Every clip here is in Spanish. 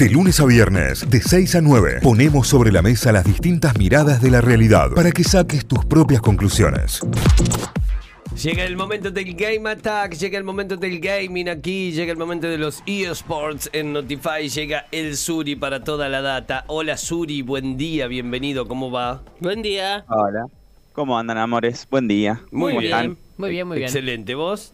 De lunes a viernes, de 6 a 9, ponemos sobre la mesa las distintas miradas de la realidad para que saques tus propias conclusiones. Llega el momento del Game Attack, llega el momento del gaming aquí, llega el momento de los eSports en Notify, llega el Suri para toda la data. Hola Suri, buen día, bienvenido, ¿cómo va? Buen día. Hola. ¿Cómo andan, amores? Buen día. Muy bien, muy bien, muy bien. Excelente, ¿vos?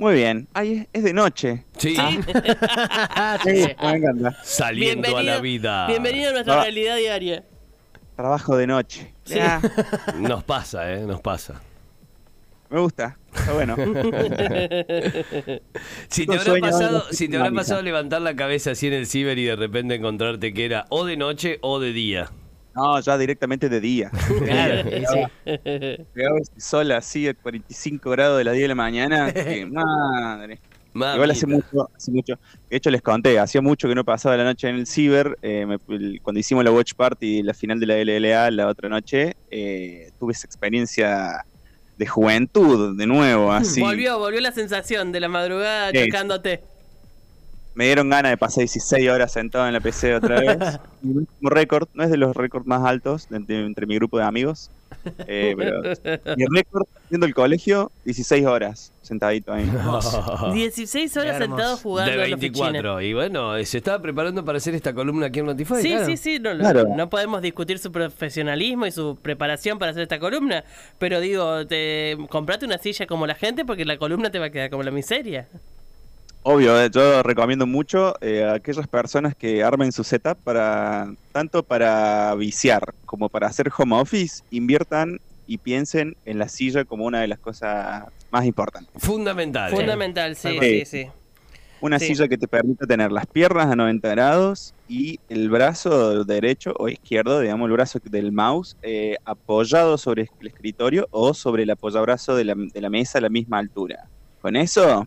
Muy bien. Ay, es- es de noche. Sí, Sí, me encanta. saliendo a la vida. Bienvenido a nuestra Ah. realidad diaria. Trabajo de noche. Sí. Ya, Nos pasa, ¿eh? Nos pasa. me gusta. Está bueno. Si te habrá pasado, si te habrá pasado levantar la cabeza así en el ciber y de repente encontrarte que era o de noche o de día. No, ya directamente de día. Claro, sí. Pegaba ese sol así a 45 grados de las 10 de la mañana. que madre. Igual hace mucho, hace mucho. De hecho, les conté, hacía mucho que no pasaba la noche en el ciber. eh, me- el- cuando hicimos la Watch Party, la final de la LLA la otra noche, eh, tuve esa experiencia de juventud de nuevo, así. Volvió, volvió la sensación de la madrugada Sí. chocándote. Me dieron ganas de pasar 16 horas sentado en la PC otra vez. Mi último récord, no es de los récords más altos de- de- entre mi grupo de amigos, eh, pero mi récord haciendo el colegio, 16 horas sentadito ahí. 16 horas sentado jugando de a los fichines. 24. Y bueno, se estaba preparando para hacer esta columna aquí en Notify. Sí, claro. sí, sí, no, no- Claro. no podemos discutir su profesionalismo y su preparación para hacer esta columna, pero digo, te comprate una silla como la gente porque la columna te va a quedar como la miseria. Obvio, eh, yo recomiendo mucho eh, a aquellas personas que armen su setup para tanto para viciar como para hacer home office, inviertan y piensen en la silla como una de las cosas más importantes. Fundamental. ¿eh? Fundamental, sí, sí, sí. Una Sí. silla que te permita tener las piernas a 90 grados y el brazo derecho o izquierdo, digamos, el brazo del mouse, eh, apoyado sobre el escritorio o sobre el apoyabrazo de la, de la mesa a la misma altura. Con eso,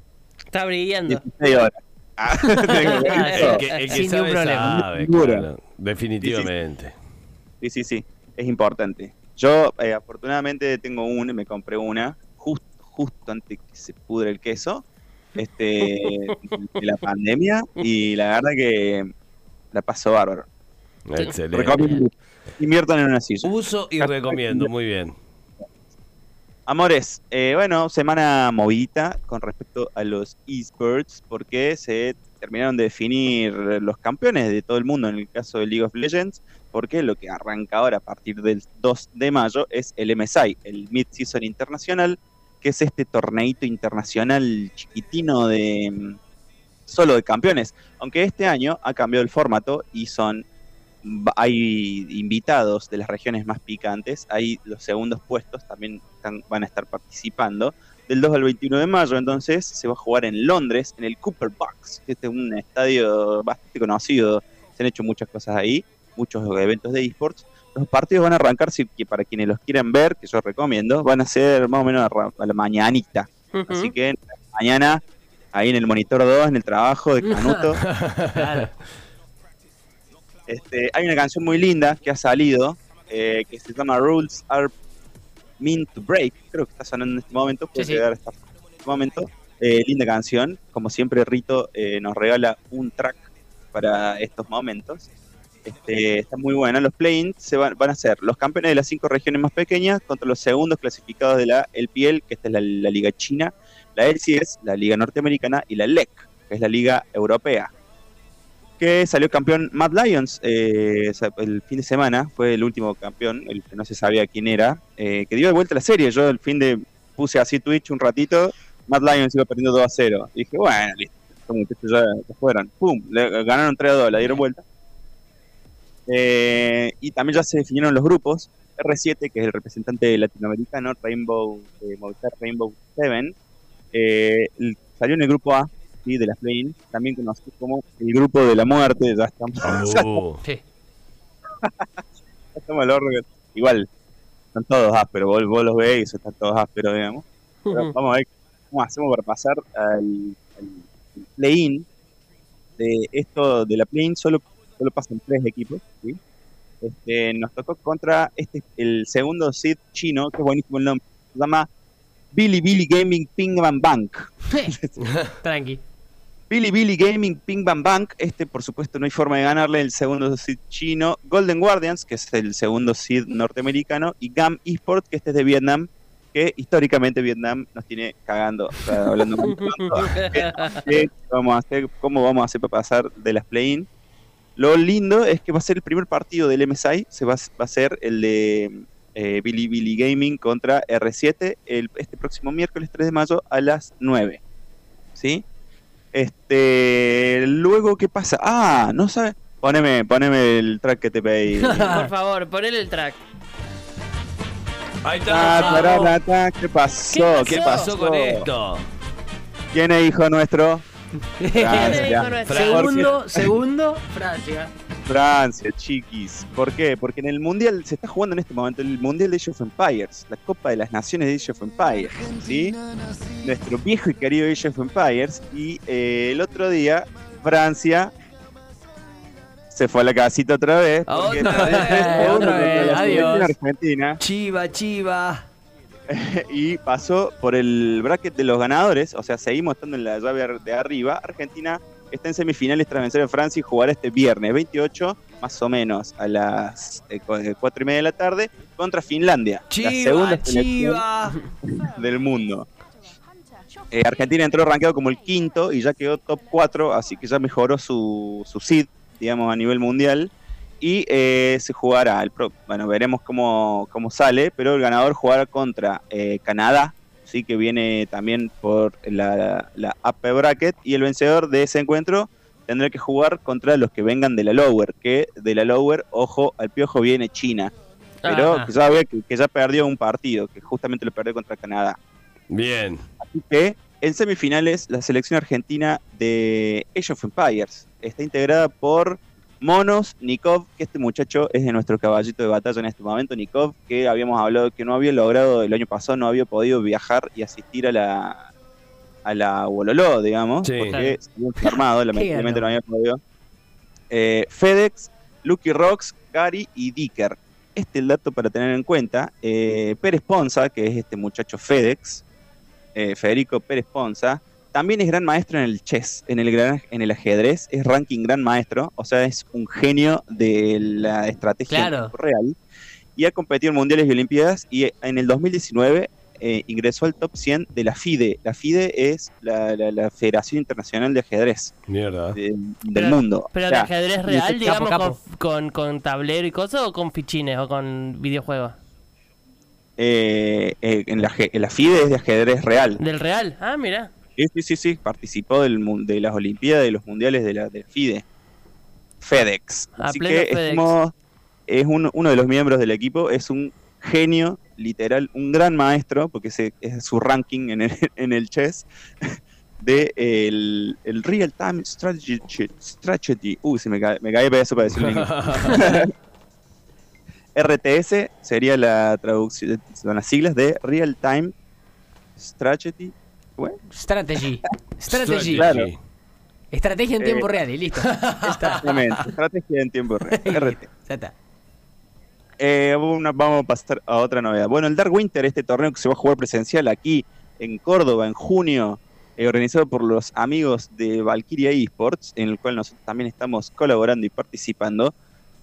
Está brillando. 16 horas. Ah, con eso. El que, el que Sin sabe, ningún problema. sabe, Seguro. claro. Definitivamente. Sí, sí, sí, es importante. Yo, eh, afortunadamente, tengo una, me compré una, justo, justo antes que se pudre el queso, este, de la pandemia, y la verdad que la pasó bárbaro. Excelente. Recomiendo. Inviertan en una silla. Uso y recomiendo, muy bien. Amores, eh, bueno, semana movidita con respecto a los esports, porque se terminaron de definir los campeones de todo el mundo en el caso de League of Legends, porque lo que arranca ahora a partir del 2 de mayo es el MSI, el Mid-Season Internacional, que es este torneito internacional chiquitino de mm, solo de campeones, aunque este año ha cambiado el formato y son hay invitados de las regiones más picantes, hay los segundos puestos también están- van a estar participando del 2 al 21 de mayo, entonces se va a jugar en Londres, en el Cooper Box, que este es un estadio bastante conocido, se han hecho muchas cosas ahí, muchos eventos de esports. Los partidos van a arrancar, si, que para quienes los quieran ver, que yo recomiendo, van a ser más o menos a, la mañanita. Así que mañana, ahí en el monitor 2, en el trabajo de Canuto, Claro. Este, hay una canción muy linda que ha salido eh, que se llama Rules Are Mean to Break. Creo que está sonando en este momento. Puede Sí, sí. llegar a estar en este momento. Eh, linda canción. Como siempre, Rito eh, nos regala un track para estos momentos. Este, está muy buena. Los play-ins se van, van a ser los campeones de las cinco regiones más pequeñas contra los segundos clasificados de la LPL, que esta es la, la Liga China, la LCS, la Liga Norteamericana y la LEC, que es la Liga Europea que salió campeón Mad Lions eh, el fin de semana, fue el último campeón, el que no se sabía quién era, eh, que dio de vuelta la serie. Yo el fin de puse así Twitch un ratito, Mad Lions iba perdiendo 2 a 0. Y dije, bueno, listo, ya, ya fueron. ¡Pum! Le, ganaron 3 a 2, la dieron vuelta. Eh, y también ya se definieron los grupos. R7, que es el representante latinoamericano, Rainbow, eh, Movistar Rainbow 7, eh, el- salió en el grupo A, ¿sí? de las play también conocido como el grupo de la muerte, ya estamos, ya Uh, Sí. estamos al horno. Igual, están todos ásperos, vos, vos los veis, están todos ásperos, digamos. Pero vamos a ver cómo hacemos para pasar al, al- al play-in. De esto, de la play-in, solo, solo pasan tres equipos, ¿sí? Este, nos tocó contra este el segundo seed chino, que es buenísimo el nombre, se llama Billy Billy Gaming Ping Bang Bank. Tranqui. Billy Billy Gaming Ping Bang Bang, este por supuesto no hay forma de ganarle, el segundo seed chino, Golden Guardians, que es el segundo seed norteamericano, y GAM Esports, que este es de Vietnam, que históricamente Vietnam nos tiene cagando, o sea, hablando muy pronto, ¿qué vamos a hacer, cómo vamos a hacer para pasar de las play-in. Lo lindo es que va a ser el primer partido del MSI, se va, va a ser el de eh, Billy Billy Gaming contra R7 el, este próximo miércoles 3 de mayo a las 9. ¿Sí? Este, luego, ¿qué pasa? Ah, no sabe. Poneme, poneme el track que te pedí. Por favor, ponele el track. Ahí Ah, está. tararata, ¿Qué pasó? ¿Qué pasó con esto? ¿Quién es hijo nuestro? Francia. dijo nuestro? segundo, segundo, Francia. Francia, chiquis. ¿Por qué? Porque en el Mundial, se está jugando en este momento el Mundial de Age of Empires, la Copa de las Naciones de Age of Empires, ¿sí? Nuestro viejo y querido Age of Empires. Y eh, el otro día, Francia se fue a la casita otra vez. porque Otra vez, otra vez, adiós. Argentina Chiva, chiva. y pasó por el bracket de los ganadores, o sea, seguimos estando en la llave de arriba. Argentina está en semifinales tras vencer a Francia y jugará este viernes 28, más o menos a las eh, cu- eh, cuatro y media de la tarde, contra Finlandia, la segunda chiva. del mundo. Eh, Argentina entró rankeado como el quinto y ya quedó top 4, así que ya mejoró su, su seed, digamos, a nivel mundial. Y eh, se jugará, el pro- bueno, veremos cómo, cómo sale, pero el ganador jugará contra eh, Canadá, sí que viene también por la, la upper bracket, y el vencedor de ese encuentro tendrá que jugar contra los que vengan de la lower, que de la lower, ojo, al piojo viene China, pero Ajá. que ya, ve que, que ya perdió un partido, que justamente lo perdió contra Canadá. Bien. Así que en semifinales la selección argentina de Age of Empires está integrada por Monos, Nikov, que este muchacho es de nuestro caballito de batalla en este momento, Nikov, que habíamos hablado que no había logrado el año pasado, no había podido viajar y asistir a la a la Wololó, digamos, Sí. porque se había enfermado, lamentablemente no había podido. Eh, FedEx, Lucky Rocks, Gary y Dicker. Este es el dato para tener en cuenta. Eh, Pérez Ponza, que es este muchacho FedEx, eh, Federico Pérez Ponza, también es gran maestro en el chess, en el, gran, en el ajedrez, es ranking gran maestro, o sea, es un genio de la estrategia Claro. real. Y ha competido en mundiales y olimpiadas y en el 2019 eh, ingresó al top 100 de la FIDE. La FIDE es la, la- la Federación Internacional de Ajedrez Mierda. de- del Pero- mundo. Pero O sea, ajedrez real, digamos, capo. Con, con, con tablero y cosas, o con fichines, o con videojuegos. eh, eh, en, la, en la FIDE es de ajedrez real. ¿Del real? Ah, mira. Sí, sí, sí, sí, participó del, de las Olimpiadas, de los Mundiales de la del FIDE. FedEx. Así que FedEx. estamos- es uno, uno de los miembros del equipo, es un genio, literal, un gran maestro, porque ese es su ranking en el, en el chess, de el, el Real Time Strategy. strategy. Uy, se me cae, me cae pedazo para decirlo en inglés. RTS sería la traducción, son las siglas de Real Time Strategy. Strategy. Strategy. Claro. Estrategia en Eh. tiempo real y listo. Exactamente, estrategia en tiempo real. RT. Ya está. Eh, una- vamos a pasar a otra novedad. Bueno, el Dark Winter, este torneo que se va a jugar presencial aquí en Córdoba en junio, eh, organizado por los amigos de Valkyria Esports, en el cual nosotros también estamos colaborando y participando,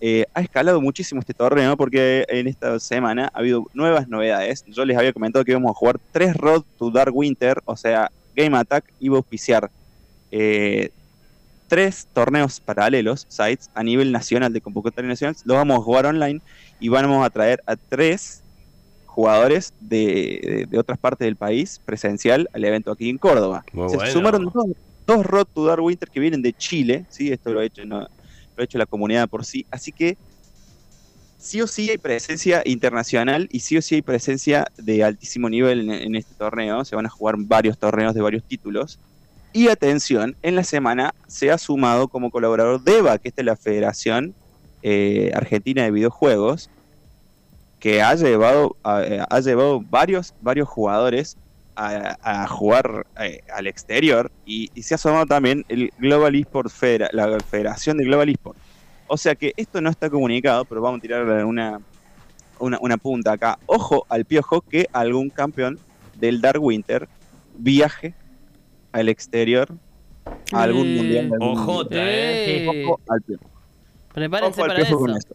eh, ha escalado muchísimo este torneo porque en esta semana ha habido nuevas novedades. Yo les había comentado que íbamos a jugar tres Road to Dark Winter, o sea, Game Attack iba a auspiciar eh, tres torneos paralelos, sites, a nivel nacional de convocatoria nacional. Los vamos a jugar online y vamos a traer a tres jugadores de, otras partes del país presencial al evento aquí en Córdoba. Muy Se bueno. sumaron dos, dos Road to Dark Winter que vienen de Chile, ¿sí? esto lo ha hecho, no- lo hecho la comunidad por sí, así que sí o sí hay presencia internacional y sí o sí hay presencia de altísimo nivel en, este torneo, se van a jugar varios torneos de varios títulos. Y atención, en la semana se ha sumado como colaborador DEVA, que esta es la Federación eh, Argentina de Videojuegos, que ha llevado, eh, ha llevado varios, varios jugadores a, a jugar eh, al exterior y, y se ha sumado también el Global Esports Federa- la Federación de Global Esports. O sea que esto no está comunicado, pero vamos a tirar una, una, una punta acá. Ojo al piojo que algún campeón del Dark Winter viaje al exterior a algún mundial. de algún- Ojota, ¿eh? Eh, Ojo al piojo. prepárense Ojo al para piojo eso. con eso.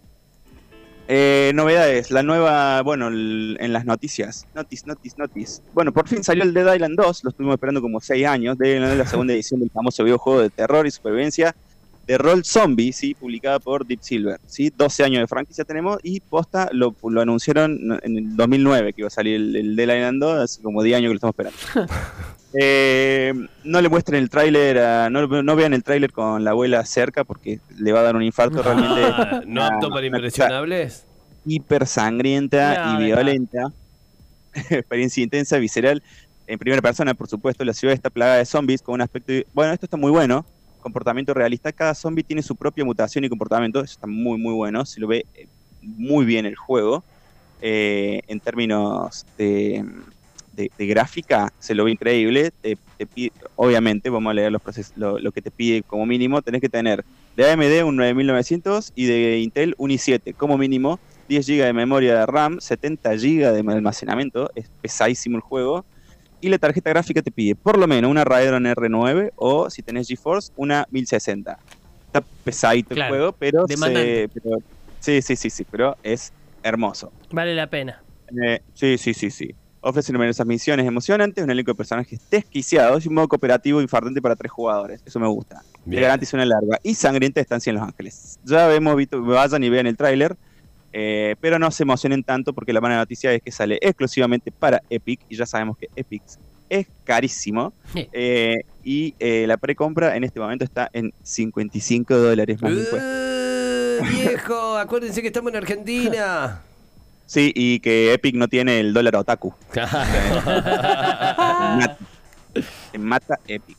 Eh, novedades, la nueva, bueno, el- en las noticias. Notis, notis, notis. Bueno, por fin salió el Dead Island 2, lo estuvimos esperando como 6 años. Dead Island es la segunda edición del famoso videojuego de terror y supervivencia de rol zombie, ¿sí? publicada por Deep Silver. ¿sí? 12 años de franquicia tenemos y posta lo, lo anunciaron en el 2009 que iba a salir el, el Dead Island 2, hace como 10 años que lo estamos esperando. Eh, no le muestren el tráiler, a- no, no vean el tráiler con la abuela cerca porque le va a dar un infarto realmente Ah, ¿No apto para impresionables? hiper sangrienta No, y violenta. Experiencia intensa, visceral. En primera persona, por supuesto, la ciudad está plagada de zombies con un aspecto... Bueno, esto está muy bueno. Comportamiento realista. Cada zombie tiene su propia mutación y comportamiento. Eso está muy, muy bueno. Se lo ve eh, muy bien el juego. Eh, en términos de, de- de gráfica, se lo ve increíble. Te- te pide- obviamente, vamos a leer los proces- lo, lo que te pide como mínimo. Tenés que tener de AMD un 9900 y de Intel un i7 como mínimo. 10 GB de memoria de RAM, 70 GB de almacenamiento, es pesadísimo el juego. Y la tarjeta gráfica te pide por lo menos una Radeon R9 o si tenés GeForce, una 1060. Está pesadito Claro, el juego, pero, se- pero- sí, sí, sí, sí, pero es hermoso. Vale la pena. Eh, sí, sí, sí, sí. Ofrece numerosas misiones emocionantes, un elenco de personajes desquiciados y un modo cooperativo infartante para tres jugadores. Eso me gusta. Te garantiza una larga y sangrienta estancia en Los Ángeles. Ya hemos visto, vayan y vean el tráiler, eh, pero no se emocionen tanto porque la buena noticia es que sale exclusivamente para Epic y ya sabemos que Epic es carísimo. Sí. eh, y eh, la precompra en este momento está en 55 dólares más impuestos. ¡Eh, viejo, acuérdense que estamos en Argentina. Sí, y que Epic no tiene el dólar otaku. mata, mata Epic.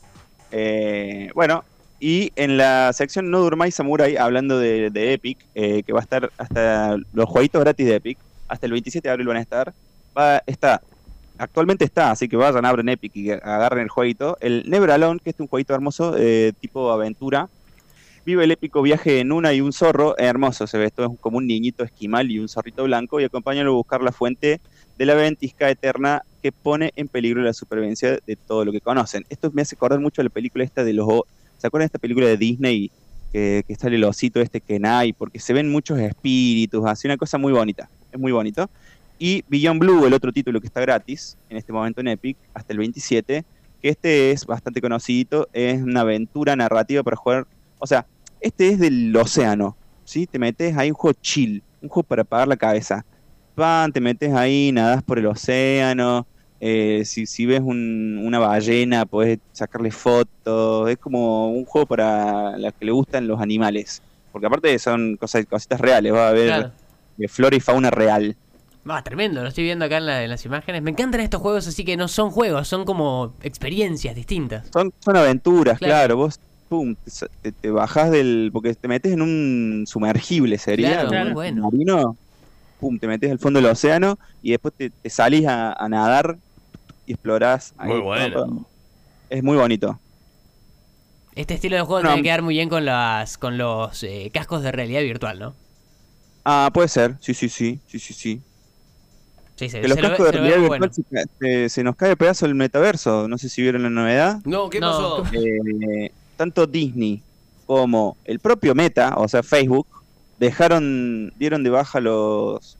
Eh, bueno, y en la sección No Durmáis Samurai, hablando de, de Epic, eh, que va a estar hasta los jueguitos gratis de Epic, hasta el 27 de abril van a estar, va, está, actualmente está, así que vayan, abren Epic y agarren el jueguito, el Never Alone, que es un jueguito hermoso, eh, tipo aventura, Vive el épico viaje en una y un zorro, hermoso se ve, esto es como un niñito esquimal y un zorrito blanco, y acompáñalo a buscar la fuente de la ventisca eterna que pone en peligro la supervivencia de todo lo que conocen. Esto me hace acordar mucho a la película esta de los... ¿Se acuerdan de esta película de Disney que, que sale el osito este Kenai? Porque se ven muchos espíritus, así una cosa muy bonita, es muy bonito. Y Beyond Blue, el otro título que está gratis en este momento en Epic, hasta el 27, que este es bastante conocido, es una aventura narrativa para jugar, o sea, este es del océano, ¿sí? Te metes ahí un juego chill, un juego para apagar la cabeza. Pan, te metes ahí, nadas por el océano. eh, si, si ves un- una ballena, puedes sacarle fotos. Es como un juego para las que le gustan los animales. Porque aparte son cosas, cositas reales. Va a haber Claro. eh, flora y fauna real. Ah, tremendo, lo estoy viendo acá en, la- en las imágenes. Me encantan estos juegos así que no son juegos, son como experiencias distintas. Son, son aventuras, Claro. claro. Vos, pum, te, sa- te, bajás del. Porque te metes en un sumergible, sería. Claro, Claro. muy bueno. marino, pum, te metes al fondo del océano y después te, te salís a, a nadar y explorás. ahí Muy bueno. Es muy bonito. Este estilo de juego No. tiene que quedar muy bien con las con los eh, cascos de realidad virtual, ¿no? Ah, puede ser, sí, sí, sí, sí, sí, sí. Sí, se, Que los lo cascos de realidad virtual se, ca- se- se nos cae el pedazo del metaverso. No sé si vieron la novedad. No, ¿qué No. pasó? Eh, tanto Disney como el propio Meta, o sea, Facebook, dejaron, dieron de baja los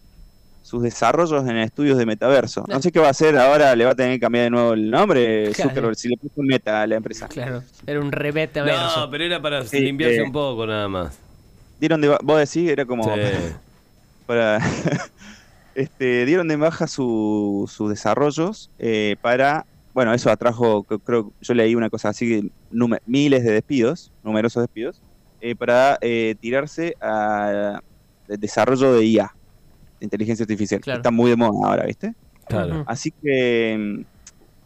sus desarrollos en estudios de metaverso. No No. sé qué va a hacer ahora, le va a tener que cambiar de nuevo el nombre, Claro. Zuckerberg, si le puso un Meta a la empresa. Claro, era un remete No, pero era para Sí, limpiarse eh. un poco nada más. Dieron de vos decís, era como Sí. para este, dieron de baja su- sus desarrollos eh, para bueno eso atrajo creo yo leí una cosa así miles de despidos numerosos despidos eh, para eh, tirarse a el desarrollo de IA de inteligencia artificial. Que está muy de moda ahora viste Claro. Así que mm,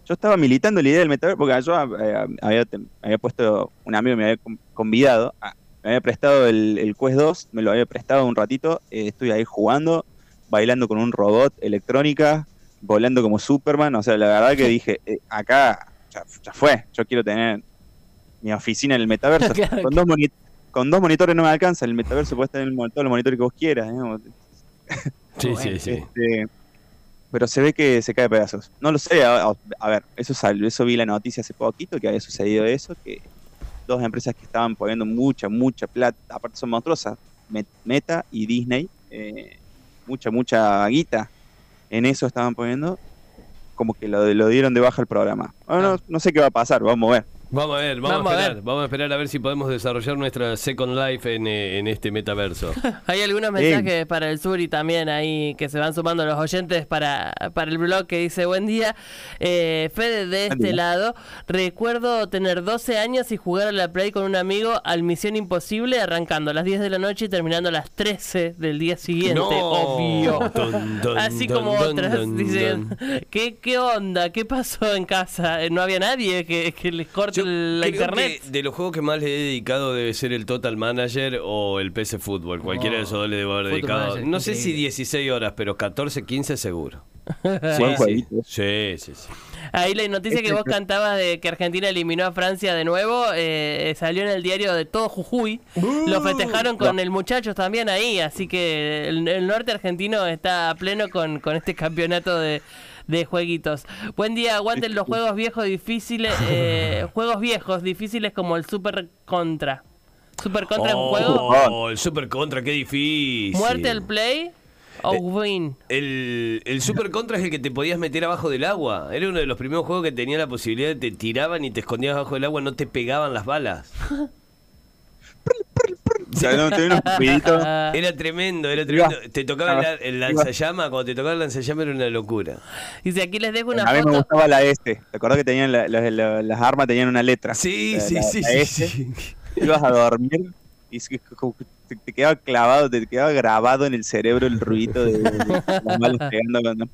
yo estaba militando la idea del metaverso porque yo eh, había, puesto un amigo me había con- convidado a- me había prestado el, el Quest 2 me lo había prestado un ratito eh, estoy ahí jugando bailando con un robot electrónica volando como Superman o sea la verdad que dije eh, acá ya, ya fue yo quiero tener mi oficina en el metaverso Claro. con dos con dos monitores no me alcanza el metaverso puedes tener todos los monitores que vos quieras. Sí, Bueno, sí, sí. Este, pero se ve que se cae a pedazos. No lo sé, a, ver, eso salió, eso vi la noticia hace poquito que había sucedido eso, que dos empresas que estaban poniendo mucha, mucha plata, aparte son monstruosas, Met- Meta y Disney, eh, mucha, mucha guita en eso estaban poniendo, como que lo, lo dieron de baja el programa. Bueno, no, no sé qué va a pasar, vamos a ver. Vamos a ver, vamos, Vamos a a esperar. ver. Vamos a esperar a ver si podemos desarrollar nuestra Second Life en, eh, en este metaverso. Hay algunos mensajes para el sur y también ahí que se van sumando los oyentes para, para el blog que dice buen día. Eh, Fede de este lado, recuerdo tener 12 años y jugar a la Play con un amigo al Misión Imposible arrancando a las 10 de la noche y terminando a las 13 del día siguiente. Obvio. Dun, dun, Así dun, como dun, otras dun, dicen, dun. ¿qué, ¿qué onda? ¿Qué pasó en casa? Eh, ¿No había nadie que, que les corte Yo la creo internet? que de los juegos que más le he dedicado debe ser el Total Manager o el PC Fútbol. Cualquiera de esos dos le debo haber dedicado. Manager, No sé si increíble. 16 horas, pero 14, 15 seguro. Sí, sí, jueguito. sí, sí, sí. Ahí la noticia que vos cantabas de que Argentina eliminó a Francia de nuevo eh, salió en el diario de todo Jujuy. Lo festejaron con el muchacho también ahí, así que el, el norte argentino está a pleno con, con este campeonato de, de jueguitos. Buen día, aguanten los juegos viejos difíciles, eh, juegos viejos difíciles como el Super Contra. Super Contra es un juego. Oh, el Super Contra, qué difícil. Muerte al play o win. El, el Super Contra es el que te podías meter abajo del agua. Era uno de los primeros juegos que tenía la posibilidad de te tiraban y te escondías abajo del agua, no te pegaban las balas. O sea, no, tenía unos ruiditos. Era tremendo, era tremendo. Te tocaba Ah, el, el lanzallama, cuando te tocaba el lanzallama era una locura. Dice, aquí les dejo una A mí me foto. gustaba la S. ¿Te acordás que tenían la- la- la- las armas tenían una letra? Sí, La- sí, la- sí, la sí, S. sí. Ibas a dormir y te, te quedaba clavado, te quedaba grabado en el cerebro el ruidito de, de las balas pegando cuando-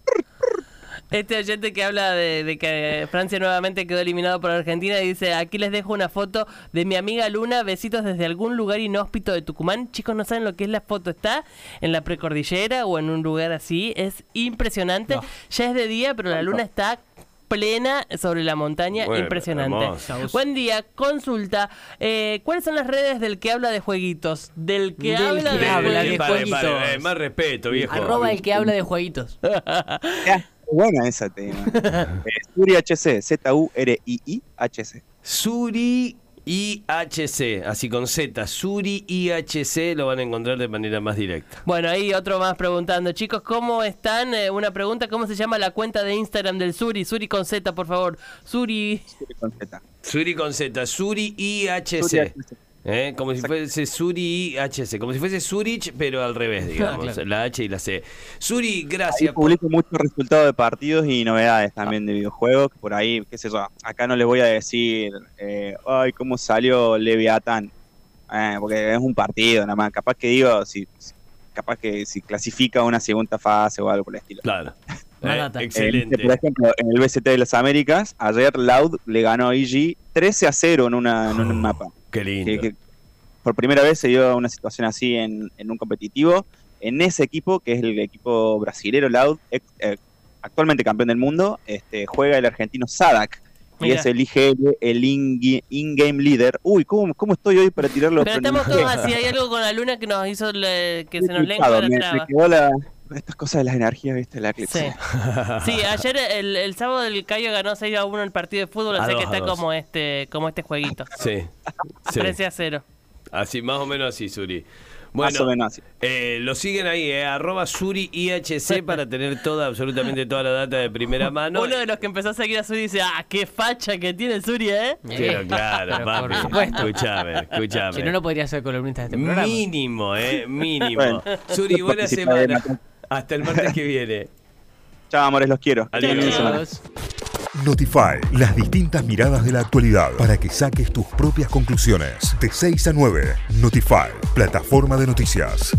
Este oyente que habla de, de que Francia nuevamente quedó eliminado por Argentina y dice, aquí les dejo una foto de mi amiga Luna, besitos desde algún lugar inhóspito de Tucumán. Chicos, no saben lo que es la foto, está en la precordillera o en un lugar así, es impresionante. No. Ya es de día, pero la luna está plena sobre la montaña, Bueno, impresionante. hermoso. Buen día, consulta, eh, ¿cuáles son las redes del que habla de jueguitos? Del que Del habla que de habla de pare, jueguitos. pare, eh, más respeto, viejo. Arroba el que habla de jueguitos. Buena esa tema. Eh, Suri HC, Z-U-R-I-I-H-C. Suri IHC, así con Z, Suri IHC lo van a encontrar de manera más directa. Bueno, ahí otro más preguntando, chicos, ¿cómo están? Eh, una pregunta, ¿cómo se llama la cuenta de Instagram del Suri? Suri con Z, por favor. Suri. Suri con Z. Suri con Z, Suri IHC. Suri HC. ¿Eh? Como si fuese Suri IHC, como si fuese Zurich, pero al revés, digamos, Claro. la H y la C. Suri, Ahí gracias. por- publico muchos resultados de partidos y novedades también de videojuegos. Por ahí, qué sé yo, acá no les voy a decir, eh, ay, cómo salió Leviatán. Eh, porque es un partido nada más. Capaz que digo, si, capaz que si clasifica a una segunda fase o algo por el estilo. Claro. Eh, data. Eh, excelente. por ejemplo, en el BCT de las Américas, ayer Loud le ganó a EG 13 a 0 en, una, en un mapa. Qué lindo. que, que por primera vez se dio una situación así en, en un competitivo. En ese equipo, que es el equipo brasilero Loud, ex- eh, actualmente campeón del mundo, este, juega el argentino Sadak. Y es el IGL, el in- in-game leader. Uy, ¿cómo, ¿cómo estoy hoy para tirarlo? Pero estamos todos así, hay algo con la luna que nos hizo le- que se nos lengua la me, traba. me quedó la, estas cosas de las energías, ¿viste? La eclipse. Sí. Sí, ayer el, el sábado el Cayo ganó 6 a 1 el partido de fútbol, A así dos, que está dos. como este como este jueguito. Sí. sí. 13 a 0. Así, más o menos así, Suri. Más o Bueno, menos así. eh, lo siguen ahí, eh, arroba Suri IHC para tener toda, absolutamente toda la data de primera mano. Uno de los que empezó a seguir a Suri dice, ah, qué facha que tiene Suri, ¿eh? Pero claro, Pero papi. por supuesto. Escúchame, escúchame. Si no, no podría ser columnista de este programa. Mínimo, eh, mínimo. Bueno. Suri, buena semana. Hasta el martes que viene. Chao, amores, los quiero. Adiós. Notify, las distintas miradas de la actualidad para que saques tus propias conclusiones. De 6 a 9, Notify, plataforma de noticias.